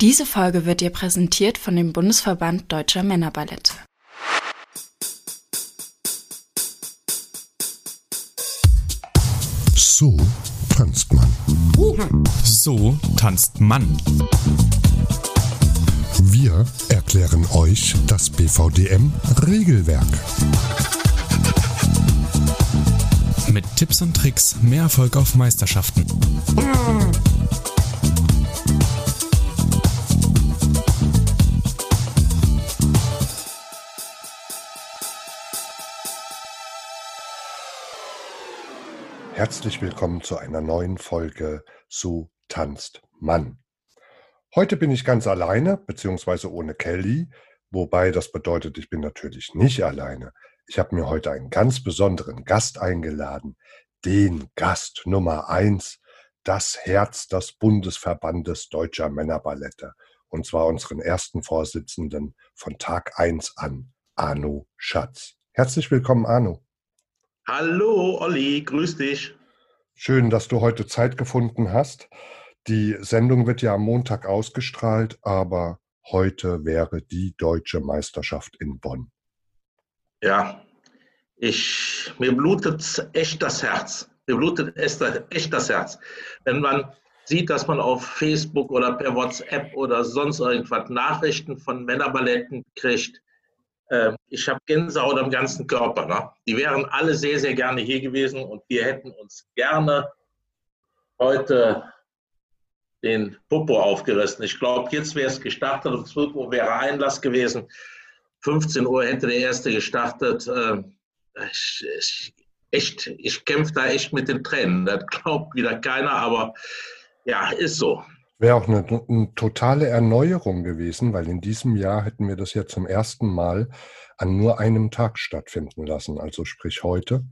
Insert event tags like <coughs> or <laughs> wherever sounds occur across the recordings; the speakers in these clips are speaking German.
Diese Folge wird dir präsentiert von dem Bundesverband Deutscher Männerballette. So tanzt man. So tanzt man. Wir erklären euch das BVDM-Regelwerk. Mit Tipps und Tricks mehr Erfolg auf Meisterschaften. Herzlich willkommen zu einer neuen Folge So tanzt Mann. Heute bin ich ganz alleine, beziehungsweise ohne Kelly, wobei das bedeutet, ich bin natürlich nicht alleine. Ich habe mir heute einen ganz besonderen Gast eingeladen, den Gast Nummer eins, das Herz des Bundesverbandes Deutscher Männerballette, und zwar unseren ersten Vorsitzenden von Tag eins an, Arno Schatz. Herzlich willkommen, Arno. Hallo Olli, grüß dich. Schön, dass du heute Zeit gefunden hast. Die Sendung wird ja am Montag ausgestrahlt, aber heute wäre die deutsche Meisterschaft in Bonn. Ja, ich, mir blutet echt das Herz. Mir blutet echt das Herz. Wenn man sieht, dass man auf Facebook oder per WhatsApp oder sonst irgendwas Nachrichten von Männerballetten kriegt, äh, ich habe Gänsehaut am ganzen Körper. Ne? Die wären alle sehr, sehr gerne hier gewesen und wir hätten uns gerne heute den Popo aufgerissen. Ich glaube, jetzt wäre es gestartet, um 12 Uhr wäre Einlass gewesen. 15 Uhr hätte der erste gestartet. Äh, ich, ich, ich kämpfe da echt mit den Tränen. Das glaubt wieder keiner, aber ja, ist so. Wäre auch eine, eine, totale Erneuerung gewesen, weil in diesem Jahr hätten wir das ja zum ersten Mal an nur einem Tag stattfinden lassen, also sprich heute.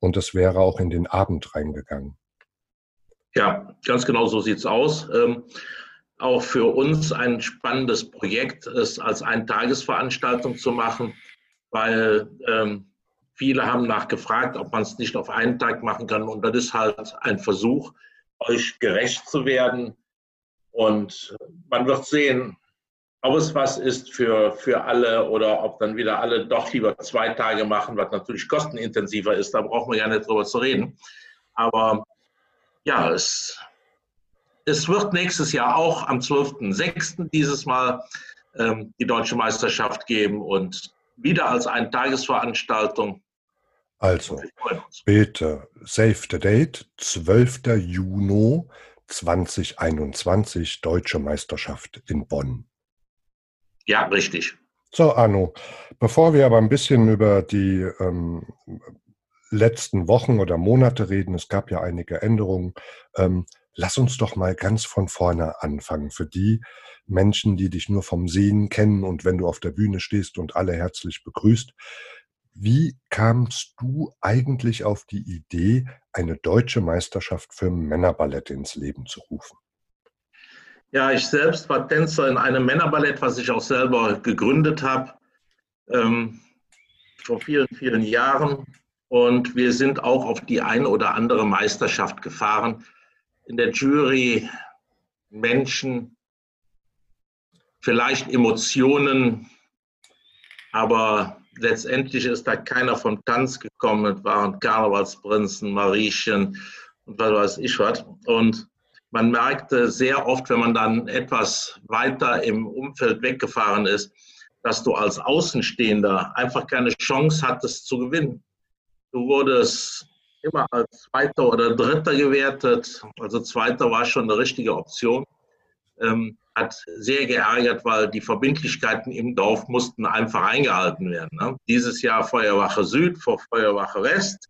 Und es wäre auch in den Abend reingegangen. Ja, ganz genau so sieht es aus. Ähm, auch für uns ein spannendes Projekt, es als Eintagesveranstaltung zu machen, weil ähm, viele haben nachgefragt, ob man es nicht auf einen Tag machen kann. Und das ist halt ein Versuch, euch gerecht zu werden und man wird sehen, ob es was ist für, für alle oder ob dann wieder alle doch lieber zwei Tage machen, was natürlich kostenintensiver ist. Da brauchen wir ja nicht drüber zu reden. Aber ja, es, es wird nächstes Jahr auch am 12.06. dieses Mal ähm, die deutsche Meisterschaft geben und wieder als Eintagesveranstaltung. Also, bitte, save the date, 12. Juni 2021 Deutsche Meisterschaft in Bonn. Ja, richtig. So, Arno, bevor wir aber ein bisschen über die ähm, letzten Wochen oder Monate reden, es gab ja einige Änderungen, ähm, lass uns doch mal ganz von vorne anfangen. Für die Menschen, die dich nur vom Sehen kennen und wenn du auf der Bühne stehst und alle herzlich begrüßt, wie kamst du eigentlich auf die Idee, eine deutsche Meisterschaft für Männerballett ins Leben zu rufen? Ja, ich selbst war Tänzer in einem Männerballett, was ich auch selber gegründet habe, ähm, vor vielen, vielen Jahren. Und wir sind auch auf die eine oder andere Meisterschaft gefahren. In der Jury Menschen, vielleicht Emotionen, aber letztendlich ist da keiner vom Tanz gekommen. Es waren Karnevalsprinzen, Mariechen und was weiß ich was. Und man merkte sehr oft, wenn man dann etwas weiter im Umfeld weggefahren ist, dass du als Außenstehender einfach keine Chance hattest zu gewinnen. Du wurdest immer als Zweiter oder Dritter gewertet. Also Zweiter war schon eine richtige Option. Ähm, hat sehr geärgert, weil die Verbindlichkeiten im Dorf mussten einfach eingehalten werden. Ne? Dieses Jahr Feuerwache Süd vor Feuerwache West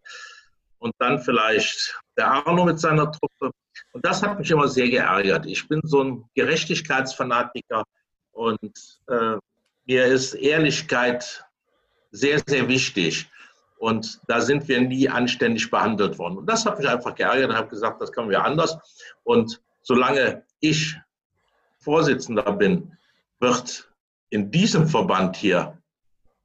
und dann vielleicht der Arno mit seiner Truppe. Und das hat mich immer sehr geärgert. Ich bin so ein Gerechtigkeitsfanatiker und äh, mir ist Ehrlichkeit sehr, sehr wichtig. Und da sind wir nie anständig behandelt worden. Und das hat mich einfach geärgert und habe gesagt, das können wir anders. Und solange ich Vorsitzender bin, wird in diesem Verband hier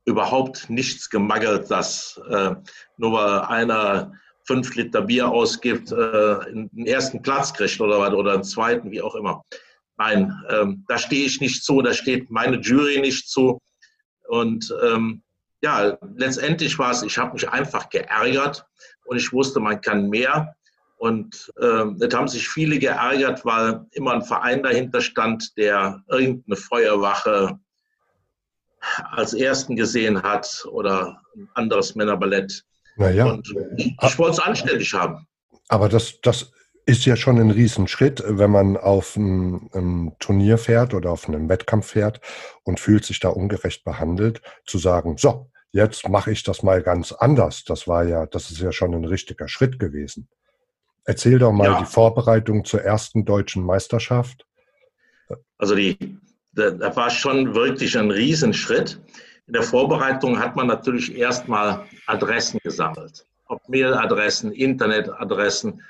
überhaupt nichts gemangelt, dass äh, nur weil einer fünf Liter Bier ausgibt, äh, den ersten Platz kriegt oder was, oder einen zweiten, wie auch immer. Nein, ähm, da stehe ich nicht zu, da steht meine Jury nicht zu. Und ähm, ja, letztendlich war es, ich habe mich einfach geärgert und ich wusste, man kann mehr. Und äh, das haben sich viele geärgert, weil immer ein Verein dahinter stand, der irgendeine Feuerwache als ersten gesehen hat oder ein anderes Männerballett. Naja. Und ich, ich wollte es anständig haben. Aber das, das ist ja schon ein Riesenschritt, wenn man auf ein, ein, Turnier fährt oder auf einen Wettkampf fährt und fühlt sich da ungerecht behandelt, zu sagen, so, jetzt mache ich das mal ganz anders. Das war ja, das ist ja schon ein richtiger Schritt gewesen. Erzähl doch mal ja. die Vorbereitung zur ersten deutschen Meisterschaft. Also die, da war schon wirklich ein Riesenschritt. In der Vorbereitung hat man natürlich erstmal Adressen gesammelt. Ob Mailadressen, Internetadressen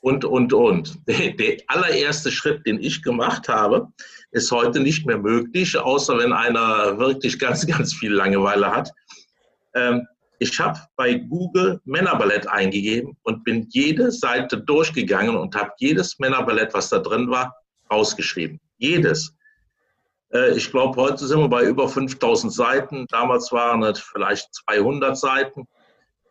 und, und, und. <laughs> Der, der, allererste Schritt, den ich gemacht habe, ist heute nicht mehr möglich, außer wenn einer wirklich ganz, <laughs> ganz viel Langeweile hat. Ähm, ich habe bei Google Männerballett eingegeben und bin jede Seite durchgegangen und habe jedes Männerballett, was da drin war, ausgeschrieben. Jedes. Äh, ich glaube, heute sind wir bei über 5000 Seiten. Damals waren es vielleicht 200 Seiten.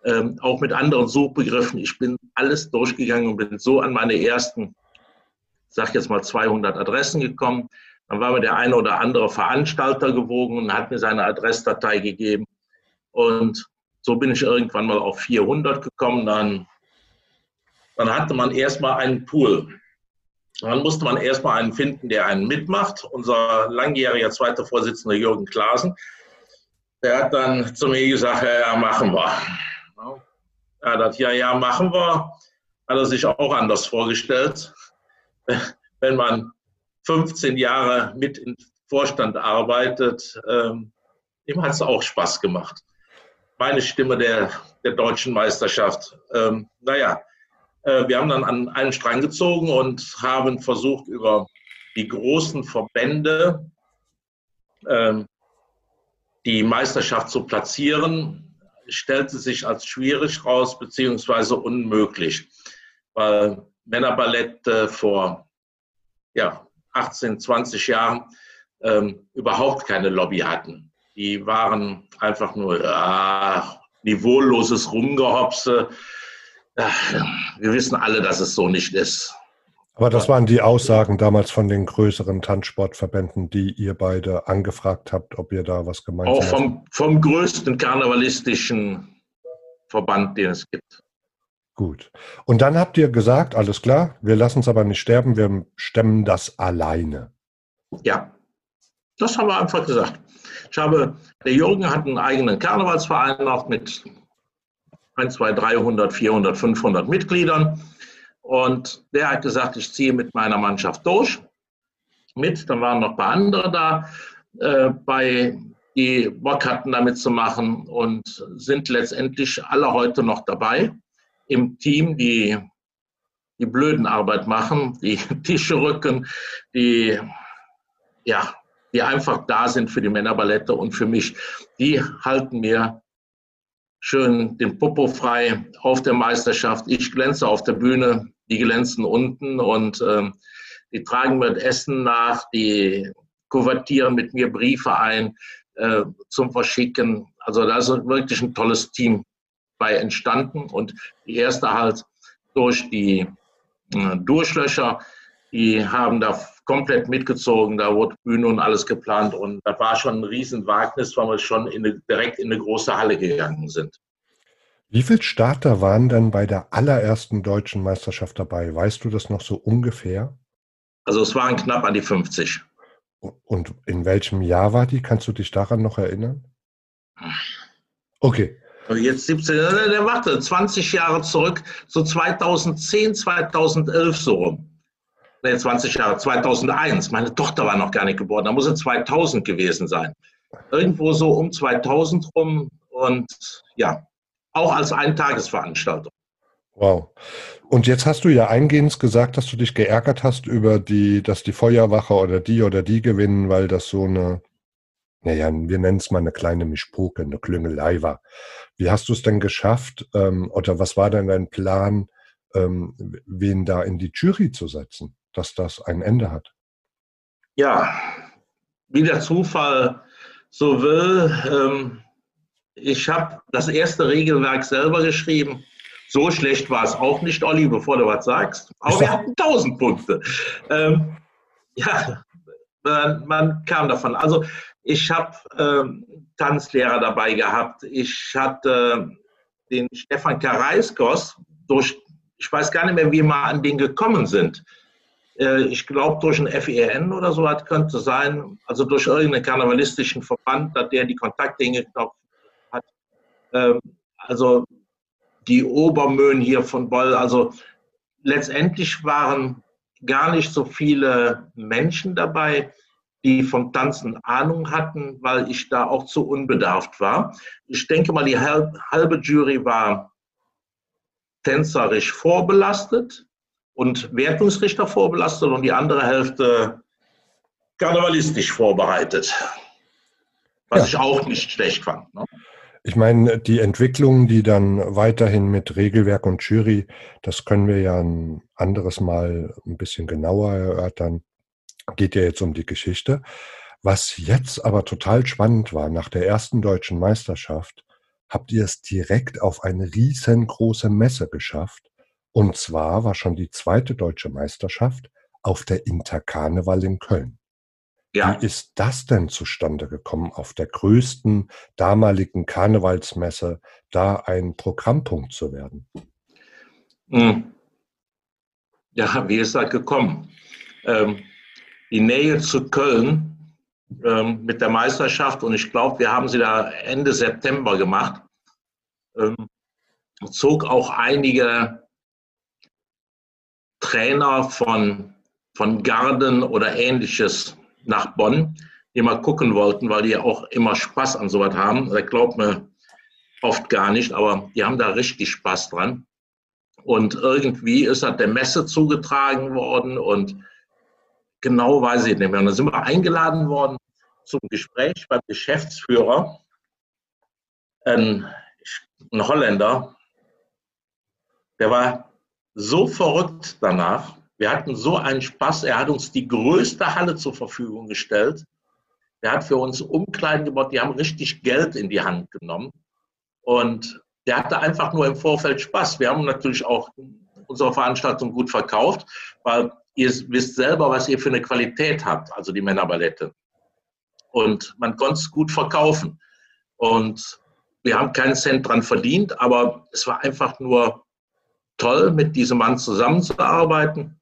Ähm, auch mit anderen Suchbegriffen. Ich bin alles durchgegangen und bin so an meine ersten, sag jetzt mal 200 Adressen gekommen. Dann war mir der eine oder andere Veranstalter gewogen und hat mir seine Adressdatei gegeben. Und so bin ich irgendwann mal auf 400 gekommen. Dann, dann hatte man erstmal einen Pool. Dann musste man erstmal einen finden, der einen mitmacht. Unser langjähriger zweiter Vorsitzender Jürgen Klaasen, der hat dann zu mir gesagt, ja, ja machen wir. Er hat ja, ja, machen wir. Hat er sich auch anders vorgestellt. <laughs> Wenn man 15 Jahre mit im Vorstand arbeitet, ähm, ihm hat es auch Spaß gemacht. Meine Stimme der, der deutschen Meisterschaft. Ähm, naja, äh, wir haben dann an einen Strang gezogen und haben versucht, über die großen Verbände ähm, die Meisterschaft zu platzieren. Stellte sich als schwierig raus, beziehungsweise unmöglich, weil Männerballett äh, vor ja, 18, 20 Jahren ähm, überhaupt keine Lobby hatten. Die waren einfach nur äh, niveauloses Rumgehopse wir wissen alle, dass es so nicht ist. Aber das waren die Aussagen damals von den größeren Tanzsportverbänden, die ihr beide angefragt habt, ob ihr da was gemeinsam Auch vom, vom größten karnevalistischen Verband, den es gibt. Gut. Und dann habt ihr gesagt, alles klar, wir lassen es aber nicht sterben, wir stemmen das alleine. Ja, das haben wir einfach gesagt. Ich habe, der Jürgen hat einen eigenen Karnevalsverein noch mit 1, 2, 300, 400, 500 Mitgliedern. Und der hat gesagt, ich ziehe mit meiner Mannschaft durch. Mit, dann waren noch ein paar andere da, äh, bei, die Bock hatten, damit zu machen und sind letztendlich alle heute noch dabei im Team, die die blöden Arbeit machen, die <laughs> Tische rücken, die, ja, die einfach da sind für die Männerballette und für mich. Die halten mir schön den Popo frei auf der Meisterschaft. Ich glänze auf der Bühne, die glänzen unten und äh, die tragen mir Essen nach, die kuvertieren mit mir Briefe ein äh, zum Verschicken. Also da ist wirklich ein tolles Team bei entstanden und die erste halt durch die äh, Durchlöcher, die haben da komplett mitgezogen, da wurde Bühne und alles geplant und da war schon ein Riesenwagnis, weil wir schon in eine, direkt in eine große Halle gegangen sind. Wie viele Starter waren dann bei der allerersten deutschen Meisterschaft dabei? Weißt du das noch so ungefähr? Also es waren knapp an die 50. Und in welchem Jahr war die? Kannst du dich daran noch erinnern? Okay. Also jetzt 17, der warte, 20 Jahre zurück, so 2010, 2011 so rum nee, 20 Jahre, 2001. Meine Tochter war noch gar nicht geboren. Da muss es 2000 gewesen sein. Irgendwo so um 2000 rum und ja, auch als Eintagesveranstaltung. Wow. Und jetzt hast du ja eingehend gesagt, dass du dich geärgert hast über die, dass die Feuerwache oder die oder die gewinnen, weil das so eine, naja, wir nennen es mal eine kleine Mischpoke, eine Klüngelei war. Wie hast du es denn geschafft? Ähm, oder was war denn dein Plan, ähm, wen da in die Jury zu setzen? Dass das ein Ende hat? Ja, wie der Zufall so will, ähm, ich habe das erste Regelwerk selber geschrieben. So schlecht war es auch nicht, Olli, bevor du was sagst. Aber wir hatten 1000 Punkte. Ähm, ja, man, man, kam davon. Also ich habe ähm, Tanzlehrer dabei gehabt. Ich hatte äh, den Stefan Kareiskos durch, ich weiß gar nicht mehr, wie wir an den gekommen sind. Äh, ich glaube, durch ein FEN oder so hat, könnte sein, also durch irgendeinen karnevalistischen Verband, dass der die Kontakte hingeknopft hat. Ähm, also die Obermöhen hier von Boll, also letztendlich waren gar nicht so viele Menschen dabei, die vom Tanzen Ahnung hatten, weil ich da auch zu unbedarft war. Ich denke mal, die halbe Jury war tänzerisch vorbelastet und Wertungsrichter vorbelastet und die andere Hälfte karnevalistisch vorbereitet. Was ja. ich auch nicht schlecht fand. Ne? Ich meine, die Entwicklung, die dann weiterhin mit Regelwerk und Jury, das können wir ja ein anderes Mal ein bisschen genauer erörtern. Geht ja jetzt um die Geschichte. Was jetzt aber total spannend war, nach der ersten deutschen Meisterschaft habt ihr es direkt auf eine riesengroße Messe geschafft. Und zwar war schon die zweite deutsche Meisterschaft auf der Interkarneval in Köln. Ja. Wie ist das denn zustande gekommen, auf der größten damaligen Karnevalsmesse da ein Programmpunkt zu werden? Hm. Ja, wie ist das gekommen? Ähm, die Nähe zu Köln ähm, mit der Meisterschaft, und ich glaube, wir haben sie da Ende September gemacht, ähm, zog auch einige Trainer von, von Garden oder ähnliches nach Bonn, die mal gucken wollten, weil die ja auch immer Spaß an sowas haben. Das glaubt mir oft gar nicht, aber die haben da richtig Spaß dran. Und irgendwie ist das der Messe zugetragen worden und genau weiß ich nicht mehr. Und dann sind wir eingeladen worden zum Gespräch beim Geschäftsführer, ein, ein Holländer, der war so verrückt danach, wir hatten so einen Spaß. Er hat uns die größte Halle zur Verfügung gestellt. Er hat für uns Umkleiden gebaut. Die haben richtig Geld in die Hand genommen. Und der hatte einfach nur im Vorfeld Spaß. Wir haben natürlich auch unsere Veranstaltung gut verkauft, weil ihr wisst selber, was ihr für eine Qualität habt, also die Männerballette. Und man konnte es gut verkaufen. Und wir haben keinen Cent dran verdient, aber es war einfach nur toll, mit diesem Mann zusammenzuarbeiten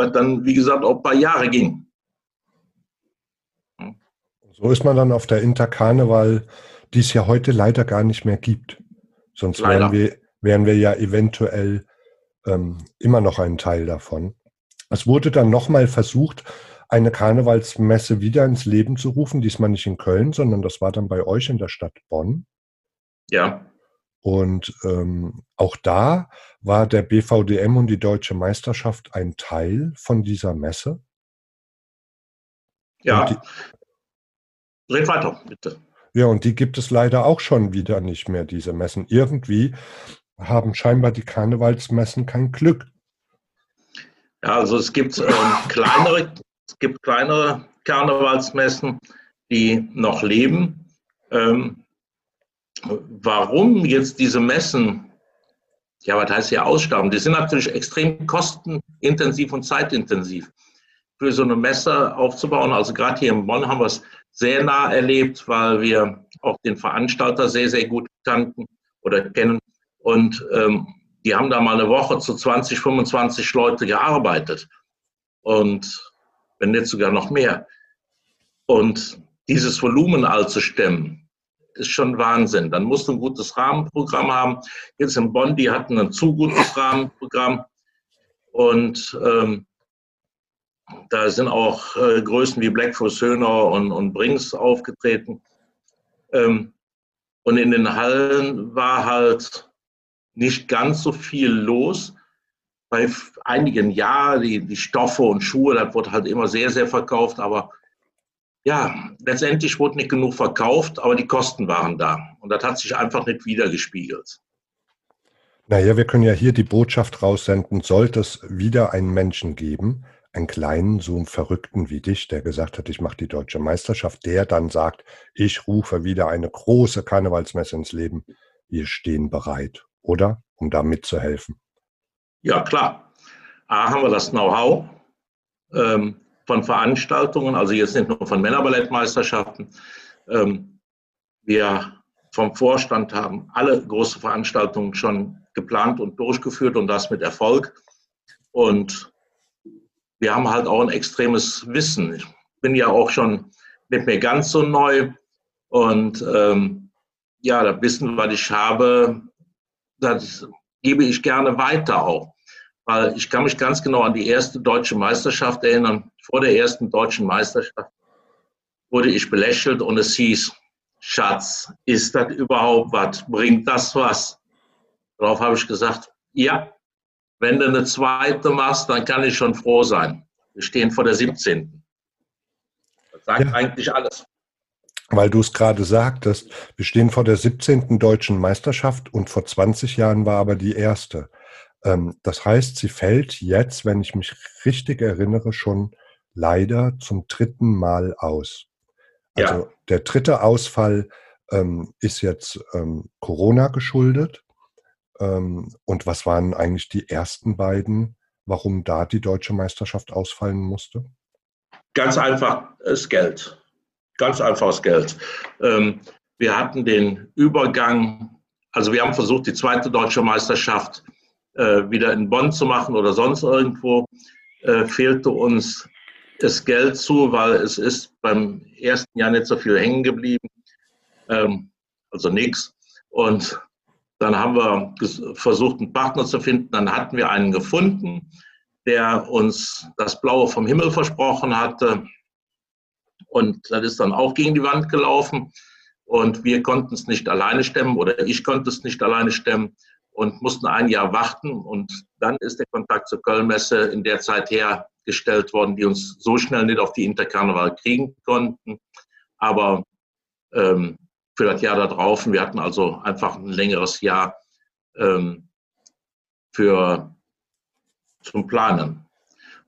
was dann, wie gesagt, auch ein paar Jahre ging. So ist man dann auf der Interkarneval, die es ja heute leider gar nicht mehr gibt. Sonst wären wir, wären wir ja eventuell ähm, immer noch ein Teil davon. Es wurde dann nochmal versucht, eine Karnevalsmesse wieder ins Leben zu rufen, diesmal nicht in Köln, sondern das war dann bei euch in der Stadt Bonn. Ja. Und ähm, auch da war der BVDM und die Deutsche Meisterschaft ein Teil von dieser Messe. Ja. Die, Red weiter, bitte. Ja, und die gibt es leider auch schon wieder nicht mehr, diese Messen. Irgendwie haben scheinbar die Karnevalsmessen kein Glück. Ja, also es gibt ähm, kleinere, es gibt kleinere Karnevalsmessen, die noch leben. Ähm, warum jetzt diese Messen, ja, was heißt hier aussterben? Die sind natürlich extrem kostenintensiv und zeitintensiv für so eine Messe aufzubauen. Also gerade hier in Bonn haben wir es sehr nah erlebt, weil wir auch den Veranstalter sehr, sehr gut kannten oder kennen. Und ähm, die haben da mal eine Woche zu 20, 25 Leute gearbeitet. Und wenn nicht sogar noch mehr. Und dieses Volumen all zu stemmen, ist schon Wahnsinn. Dann musst du ein gutes Rahmenprogramm haben. Jetzt in Bonn, die hatten ein zu gutes Rahmenprogramm. Und ähm, da sind auch äh, Größen wie Blackfoot Höhner und, und Brings aufgetreten. Ähm, und in den Hallen war halt nicht ganz so viel los. Bei einigen ja, die, die Stoffe und Schuhe, das wurde halt immer sehr, sehr verkauft, aber ja, letztendlich wurde nicht genug verkauft, aber die Kosten waren da. Und das hat sich einfach nicht wiedergespiegelt. Naja, wir können ja hier die Botschaft raussenden, sollte es wieder einen Menschen geben, einen kleinen, so einen Verrückten wie dich, der gesagt hat, ich mache die deutsche Meisterschaft, der dann sagt, ich rufe wieder eine große Karnevalsmesse ins Leben. Wir stehen bereit, oder? Um da mitzuhelfen. Ja, klar. A, haben wir das Know-how ähm, von Veranstaltungen, also jetzt nicht nur von Männerballettmeisterschaften. Ähm, wir vom Vorstand haben alle große Veranstaltungen schon geplant und durchgeführt und das mit Erfolg. Und wir haben halt auch ein extremes Wissen. Ich bin ja auch schon nicht mehr ganz so neu und ähm, ja, das Wissen, was ich habe, das gebe ich gerne weiter auch. Weil ich kann mich ganz genau an die erste deutsche Meisterschaft erinnern. Vor der ersten deutschen Meisterschaft wurde ich belächelt und es hieß, Schatz, ist das überhaupt was? Bringt das was? Darauf habe ich gesagt, ja, wenn du eine zweite machst, dann kann ich schon froh sein. Wir stehen vor der 17. Das sagt ja. eigentlich alles. Weil du es gerade sagtest, wir stehen vor der 17. deutschen Meisterschaft und vor 20 Jahren war aber die erste. Ähm, das heißt, sie fällt jetzt, wenn ich mich richtig erinnere, schon leider zum dritten Mal aus. Also ja. der dritte Ausfall ähm, ist jetzt ähm, Corona geschuldet. Ähm, und was waren eigentlich die ersten beiden, warum da die deutsche Meisterschaft ausfallen musste? Ganz einfach das Geld. Ganz einfaches Geld. Ähm, wir hatten den Übergang, also wir haben versucht, die zweite deutsche Meisterschaft äh, wieder in Bonn zu machen oder sonst irgendwo. Äh, fehlte uns das Geld zu, weil es ist beim ersten Jahr nicht so viel hängen geblieben, ähm, also nichts. Und dann haben wir versucht, einen Partner zu finden. Dann hatten wir einen gefunden, der uns das Blaue vom Himmel versprochen hatte. Und das ist dann auch gegen die Wand gelaufen. Und wir konnten es nicht alleine stemmen oder ich konnte es nicht alleine stemmen und mussten ein Jahr warten. Und dann ist der Kontakt zur Kölnmesse in der Zeit hergestellt worden, die uns so schnell nicht auf die Interkarneval kriegen konnten. Aber ähm, für das Jahr darauf, wir hatten also einfach ein längeres Jahr ähm, für, zum Planen.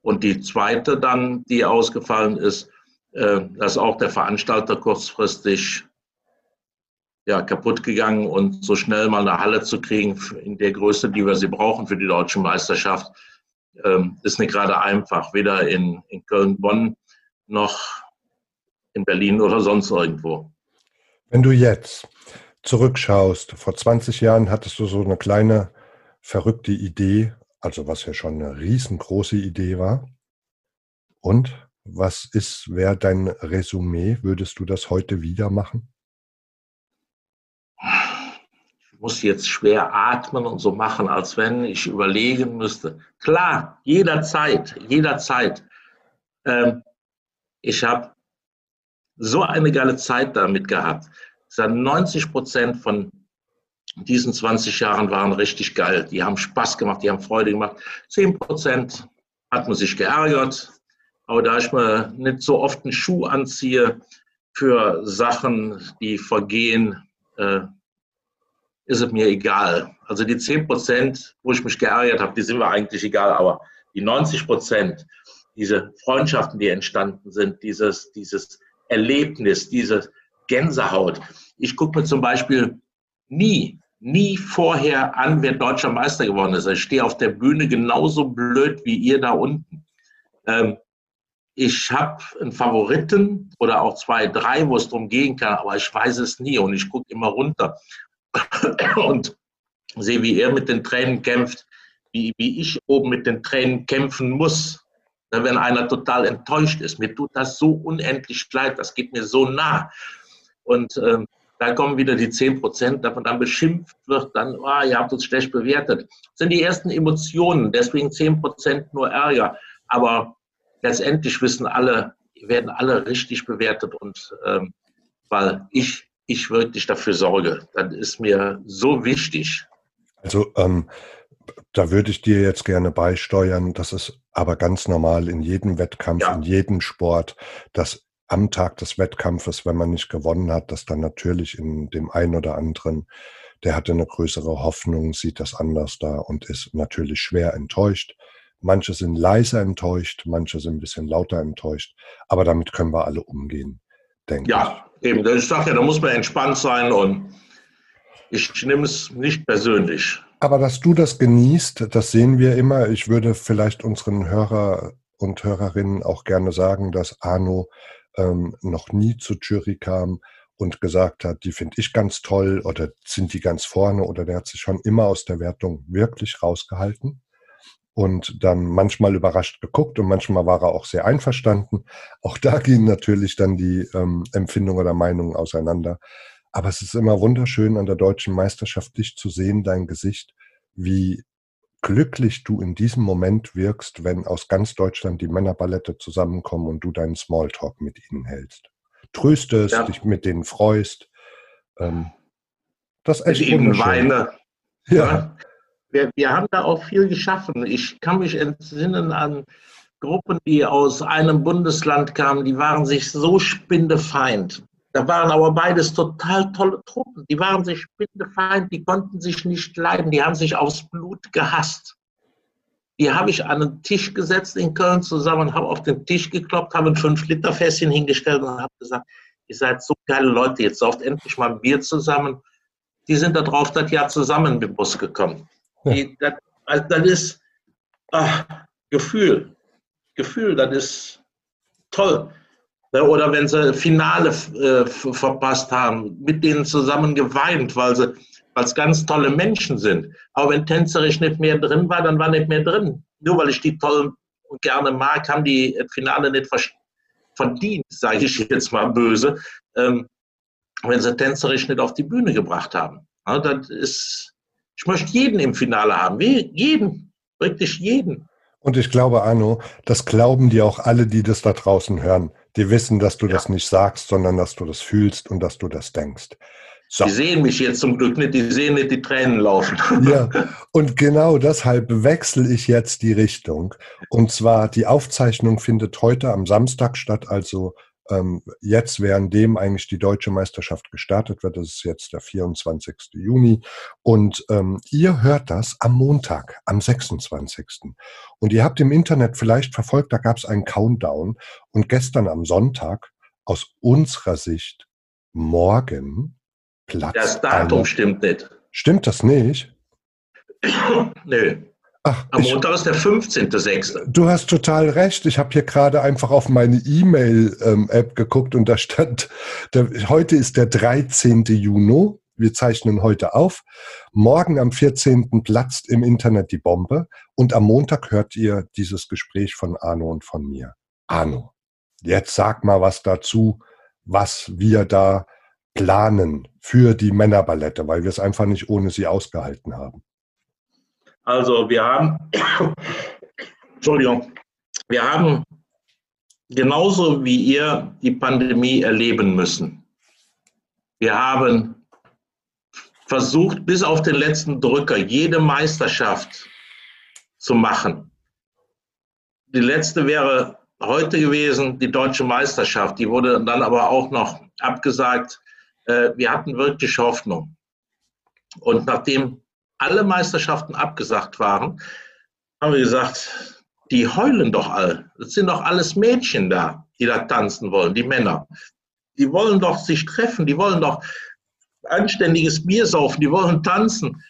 Und die zweite dann, die ausgefallen ist, äh, dass auch der Veranstalter kurzfristig ja, kaputt gegangen und so schnell mal eine Halle zu kriegen in der Größe, die wir sie brauchen für die deutsche Meisterschaft, ähm, ist nicht gerade einfach, weder in, in Köln, Bonn noch in Berlin oder sonst irgendwo. Wenn du jetzt zurückschaust, vor 20 Jahren hattest du so eine kleine verrückte Idee, also was ja schon eine riesengroße Idee war. Und was ist, wäre dein Resümee? Würdest du das heute wieder machen? Muss jetzt schwer atmen und so machen, als wenn ich überlegen müsste. Klar, jederzeit, jederzeit. Ähm, ich habe so eine geile Zeit damit gehabt. 90 Prozent von diesen 20 Jahren waren richtig geil. Die haben Spaß gemacht, die haben Freude gemacht. 10 Prozent hat man sich geärgert. Aber da ich mir nicht so oft einen Schuh anziehe für Sachen, die vergehen, äh, ist es mir egal. Also die 10 Prozent, wo ich mich geärgert habe, die sind mir eigentlich egal, aber die 90 Prozent, diese Freundschaften, die entstanden sind, dieses, dieses Erlebnis, diese Gänsehaut. Ich gucke mir zum Beispiel nie, nie vorher an, wer deutscher Meister geworden ist. Ich stehe auf der Bühne genauso blöd wie ihr da unten. Ähm, ich habe einen Favoriten oder auch zwei, drei, wo es darum gehen kann, aber ich weiß es nie und ich gucke immer runter und sehe, wie er mit den Tränen kämpft, wie, wie ich oben mit den Tränen kämpfen muss. Wenn einer total enttäuscht ist, mir tut das so unendlich leid, das geht mir so nah. Und ähm, da kommen wieder die 10 Prozent, man dann beschimpft wird, dann, oh, ihr habt uns schlecht bewertet. Das sind die ersten Emotionen, deswegen 10 Prozent nur Ärger. Aber letztendlich wissen alle, werden alle richtig bewertet und ähm, weil ich ich wirklich dafür sorge. Das ist mir so wichtig. Also ähm, da würde ich dir jetzt gerne beisteuern. Das ist aber ganz normal in jedem Wettkampf, ja. in jedem Sport, dass am Tag des Wettkampfes, wenn man nicht gewonnen hat, dass dann natürlich in dem einen oder anderen, der hatte eine größere Hoffnung, sieht das anders da und ist natürlich schwer enttäuscht. Manche sind leiser enttäuscht, manche sind ein bisschen lauter enttäuscht. Aber damit können wir alle umgehen, denke ja, ich. Ja, eben. Ich sage ja, da muss man entspannt sein und ich nehme es nicht persönlich. Aber dass du das genießt, das sehen wir immer. Ich würde vielleicht unseren Hörer und Hörerinnen auch gerne sagen, dass Arno ähm, noch nie zur Jury kam und gesagt hat, die finde ich ganz toll oder sind die ganz vorne oder der hat sich schon immer aus der Wertung wirklich rausgehalten und dann manchmal überrascht geguckt und manchmal war er auch sehr einverstanden. Auch da gehen natürlich dann die ähm, Empfindungen oder Meinungen auseinander. Aber es ist immer wunderschön an der deutschen Meisterschaft dich zu sehen, dein Gesicht, wie glücklich du in diesem Moment wirkst, wenn aus ganz Deutschland die Männerballette zusammenkommen und du deinen Smalltalk mit ihnen hältst. Tröstest, ja. dich mit denen freust. Ähm, das ist echt mit ihnen weine. Ja. Wir, wir haben da auch viel geschaffen. Ich kann mich entsinnen an Gruppen, die aus einem Bundesland kamen, die waren sich so spindefeind. Da waren aber beides total tolle Truppen. Die waren sich spindefeind, die konnten sich nicht leiden, die haben sich aufs Blut gehasst. Die habe ich an den Tisch gesetzt in Köln zusammen, habe auf den Tisch gekloppt, habe ein 5-Liter-Fässchen hingestellt und habe gesagt, ihr seid so geile Leute, jetzt sauft endlich mal ein Bier zusammen. Die sind da drauf das Jahr zusammen mit dem Bus gekommen. Die, das, also das ist ach, Gefühl. Gefühl, das ist toll. Oder wenn sie Finale äh, verpasst haben, mit denen zusammen geweint, weil sie weil es ganz tolle Menschen sind. Aber wenn tänzerisch nicht mehr drin war, dann war nicht mehr drin. Nur weil ich die toll und gerne mag, haben die Finale nicht verdient, sage ich jetzt mal böse, ähm, wenn sie tänzerisch nicht auf die Bühne gebracht haben. Ja, das ist, ich möchte jeden im Finale haben, jeden, wirklich jeden. Und ich glaube, Arno, das glauben die auch alle, die das da draußen hören. Die wissen, dass du ja. das nicht sagst, sondern dass du das fühlst und dass du das denkst. So. Die sehen mich jetzt zum Glück nicht, die sehen nicht die Tränen laufen. <laughs> Ja, und genau deshalb wechsle ich jetzt die Richtung. Und zwar, die Aufzeichnung findet heute am Samstag statt, also ähm, jetzt, währenddem eigentlich die deutsche Meisterschaft gestartet wird, das ist jetzt der 24. Juni. Und ähm, ihr hört das am Montag, am 26. Und ihr habt im Internet vielleicht verfolgt, da gab es einen Countdown. Und gestern am Sonntag, aus unserer Sicht, morgen Platz. Das Datum eine, stimmt nicht. Stimmt das nicht? <coughs> Nö. Ach, Am ich, Montag ist der 15.06. Du hast total recht. Ich habe hier gerade einfach auf meine E-Mail-App ähm, geguckt und da stand, der, heute ist der 13. Juni. Wir zeichnen heute auf. Morgen am 14. platzt im Internet die Bombe und am Montag hört ihr dieses Gespräch von Arno und von mir. Arno, jetzt sag mal was dazu, was wir da planen für die Männerballette, weil wir es einfach nicht ohne sie ausgehalten haben. Also wir haben, <coughs> Entschuldigung, wir haben genauso wie ihr die Pandemie erleben müssen. Wir haben versucht, bis auf den letzten Drücker jede Meisterschaft zu machen. Die letzte wäre heute gewesen, die deutsche Meisterschaft. Die wurde dann aber auch noch abgesagt. Äh, wir hatten wirklich Hoffnung. Und nachdem alle Meisterschaften abgesagt waren, haben wir gesagt, die heulen doch all. Das sind doch alles Mädchen da, die da tanzen wollen, die Männer. Die wollen doch sich treffen, die wollen doch anständiges Bier saufen, die wollen tanzen,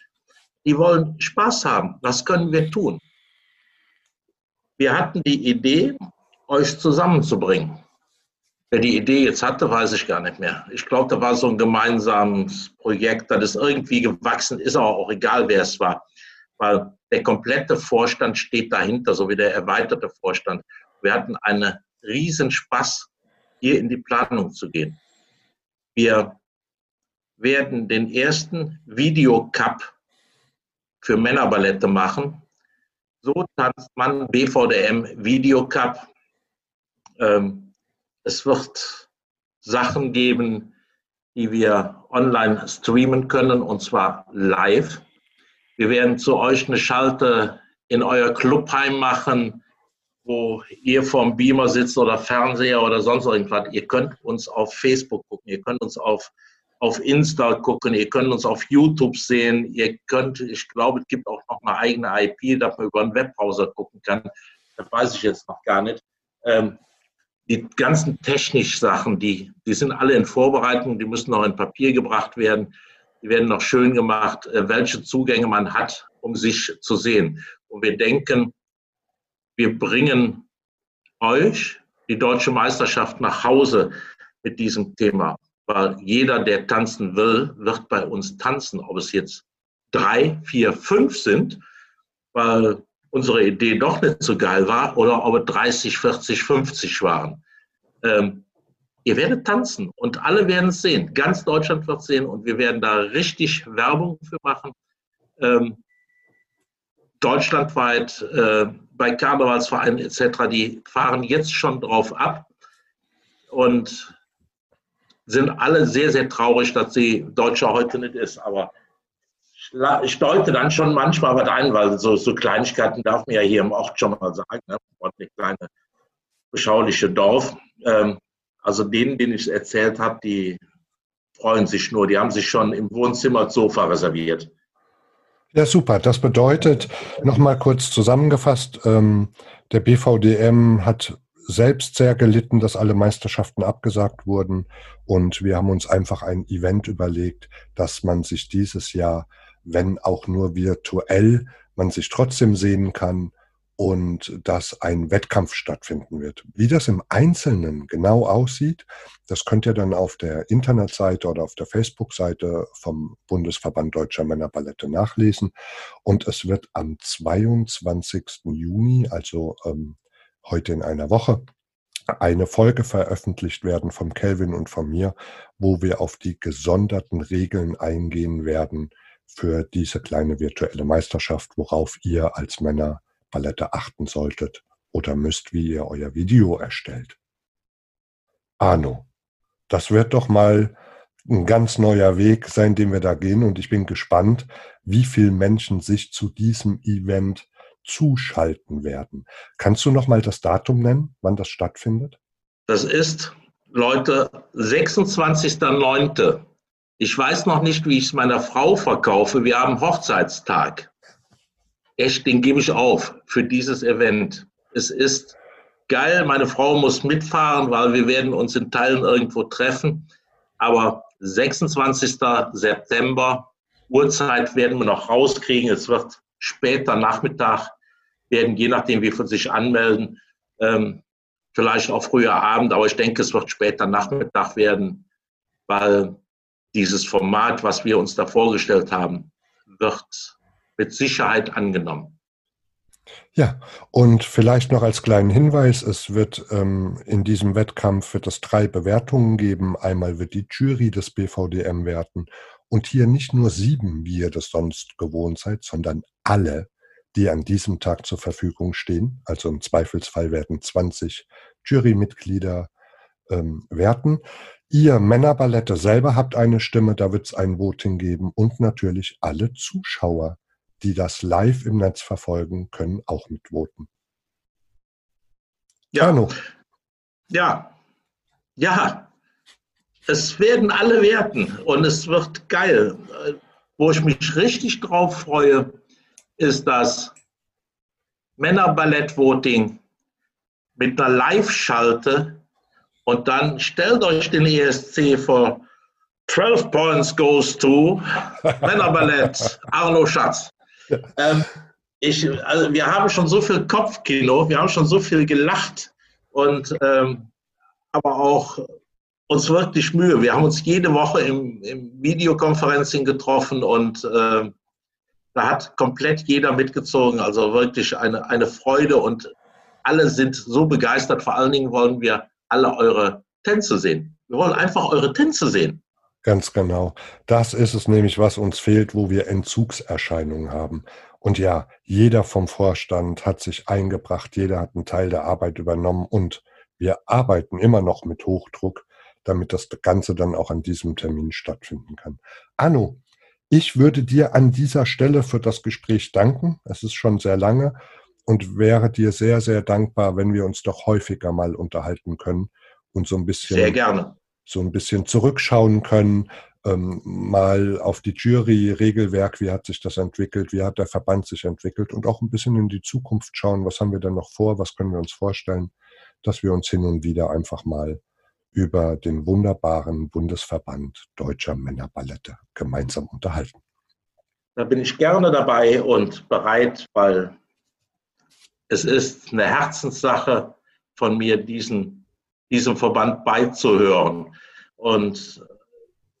die wollen Spaß haben. Was können wir tun? Wir hatten die Idee, euch zusammenzubringen. Wer die Idee jetzt hatte, weiß ich gar nicht mehr. Ich glaube, da war so ein gemeinsames Projekt, das ist irgendwie gewachsen, ist aber auch egal, wer es war, weil der komplette Vorstand steht dahinter, so wie der erweiterte Vorstand. Wir hatten einen riesen Spaß, hier in die Planung zu gehen. Wir werden den ersten Videocup für Männerballette machen. So tanzt man BVDM Videocup. Ähm, es wird Sachen geben, die wir online streamen können, und zwar live. Wir werden zu euch eine Schalte in euer Clubheim machen, wo ihr vorm Beamer sitzt oder Fernseher oder sonst irgendwas. Ihr könnt uns auf Facebook gucken, ihr könnt uns auf, auf Insta gucken, ihr könnt uns auf YouTube sehen, ihr könnt, ich glaube, es gibt auch noch eine eigene IP, dass man über einen Webbrowser gucken kann. Das weiß ich jetzt noch gar nicht. Ähm, die ganzen technischen Sachen, die, die sind alle in Vorbereitung, die müssen noch in Papier gebracht werden. Die werden noch schön gemacht, äh, welche Zugänge man hat, um sich zu sehen. Und wir denken, wir bringen euch die deutsche Meisterschaft nach Hause mit diesem Thema. Weil jeder, der tanzen will, wird bei uns tanzen. Ob es jetzt drei, vier, fünf sind, weil unsere Idee doch nicht so geil war, oder ob es 30, 40, 50 waren. Ähm, ihr werdet tanzen und alle werden es sehen. Ganz Deutschland wird es sehen und wir werden da richtig Werbung für machen. Ähm, deutschlandweit äh, bei Karnevalsvereinen etc., die fahren jetzt schon drauf ab und sind alle sehr, sehr traurig, dass sie Deutscher heute nicht ist. Aber ich deute dann schon manchmal was ein, weil so, so Kleinigkeiten darf man ja hier im Ort schon mal sagen. Ne? Eine kleine beschauliche Dorf. Ähm, also denen, denen ich es erzählt habe, die freuen sich nur. Die haben sich schon im Wohnzimmer Sofa reserviert. Ja, super. Das bedeutet, nochmal kurz zusammengefasst, ähm, der BVDM hat selbst sehr gelitten, dass alle Meisterschaften abgesagt wurden. Und wir haben uns einfach ein Event überlegt, dass man sich dieses Jahr, wenn auch nur virtuell, man sich trotzdem sehen kann und dass ein Wettkampf stattfinden wird. Wie das im Einzelnen genau aussieht, das könnt ihr dann auf der Internetseite oder auf der Facebook-Seite vom Bundesverband Deutscher Männerballette nachlesen. Und es wird am 22. Juni, also ähm, heute in einer Woche, eine Folge veröffentlicht werden von Kelvin und von mir, wo wir auf die gesonderten Regeln eingehen werden für diese kleine virtuelle Meisterschaft, worauf ihr als Männer Palette achten solltet oder müsst, wie ihr euer Video erstellt. Arno, das wird doch mal ein ganz neuer Weg sein, den wir da gehen und ich bin gespannt, wie viele Menschen sich zu diesem Event zuschalten werden. Kannst du noch mal das Datum nennen, wann das stattfindet? Das ist, Leute, 26.09. Ich weiß noch nicht, wie ich es meiner Frau verkaufe. Wir haben Hochzeitstag echt, den gebe ich auf für dieses Event. Es ist geil, meine Frau muss mitfahren, weil wir werden uns in Teilen irgendwo treffen. Aber 26. September, Uhrzeit werden wir noch rauskriegen. Es wird später Nachmittag werden, je nachdem, wie wir sich anmelden, ähm, vielleicht auch früher Abend, aber ich denke, es wird später Nachmittag werden, weil dieses Format, was wir uns da vorgestellt haben, wird mit Sicherheit angenommen. Ja, und vielleicht noch als kleinen Hinweis, es wird ähm, in diesem Wettkampf wird es drei Bewertungen geben. Einmal wird die Jury des BVDM werten und hier nicht nur sieben, wie ihr das sonst gewohnt seid, sondern alle, die an diesem Tag zur Verfügung stehen. Also im Zweifelsfall werden 20 Jurymitglieder ähm, werten. Ihr Männerballette selber habt eine Stimme, da wird es ein Voting geben und natürlich alle Zuschauer die das live im Netz verfolgen, können auch mitvoten. Ja. Arno. Ja. Ja. Es werden alle werten und es wird geil. Wo ich mich richtig drauf freue, ist das Männerballett-Voting mit einer Live-Schalte und dann stellt euch den ESC vor. 12 points goes to Männerballett Arno Schatz. ähm, ich, also wir haben schon so viel Kopfkino, wir haben schon so viel gelacht und ähm, aber auch uns wirklich Mühe. Wir haben uns jede Woche im, im Videokonferencing getroffen und äh, da hat komplett jeder mitgezogen. Also wirklich eine, eine Freude und alle sind so begeistert. Vor allen Dingen wollen wir alle eure Tänze sehen. Wir wollen einfach eure Tänze sehen. Ganz genau. Das ist es nämlich, was uns fehlt, wo wir Entzugserscheinungen haben. Und ja, jeder vom Vorstand hat sich eingebracht, jeder hat einen Teil der Arbeit übernommen und wir arbeiten immer noch mit Hochdruck, damit das Ganze dann auch an diesem Termin stattfinden kann. Anno, ich würde dir an dieser Stelle für das Gespräch danken. Es ist schon sehr lange und wäre dir sehr, sehr dankbar, wenn wir uns doch häufiger mal unterhalten können und so ein bisschen sehr gerne. so ein bisschen zurückschauen können, ähm, mal auf die Jury-Regelwerk, wie hat sich das entwickelt, wie hat der Verband sich entwickelt und auch ein bisschen in die Zukunft schauen, was haben wir denn noch vor, was können wir uns vorstellen, dass wir uns hin und wieder einfach mal über den wunderbaren Bundesverband deutscher Männerballette gemeinsam unterhalten. Da bin ich gerne dabei und bereit, weil es ist eine Herzenssache von mir, diesen, diesem Verband beizuhören. Und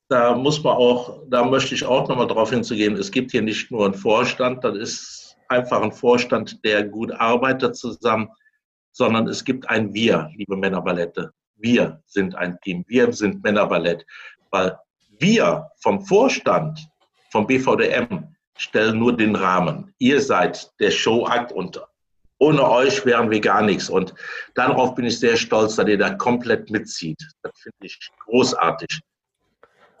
da muss man auch, da möchte ich auch nochmal darauf hinzugehen, es gibt hier nicht nur einen Vorstand, das ist einfach ein Vorstand, der gut arbeitet zusammen, sondern es gibt ein Wir, liebe Männerballette. Wir sind ein Team, wir sind Männerballett, weil wir vom Vorstand, vom BVDM, stellen nur den Rahmen. Ihr seid der Showakt und ohne euch wären wir gar nichts. Und darauf bin ich sehr stolz, dass ihr da komplett mitzieht. Das finde ich großartig.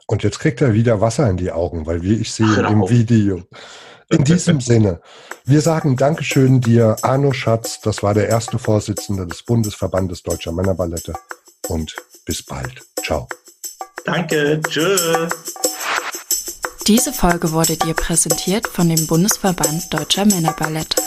Und jetzt kriegt er wieder Wasser in die Augen, weil wie ich sehe Ach, im Video. In <laughs> diesem Sinne, wir sagen Dankeschön dir, Arno Schatz. Das war der erste Vorsitzende des Bundesverbandes Deutscher Männerballette. Und bis bald. Ciao. Danke. Tschüss. Diese Folge wurde dir präsentiert von dem Bundesverband Deutscher Männerballette.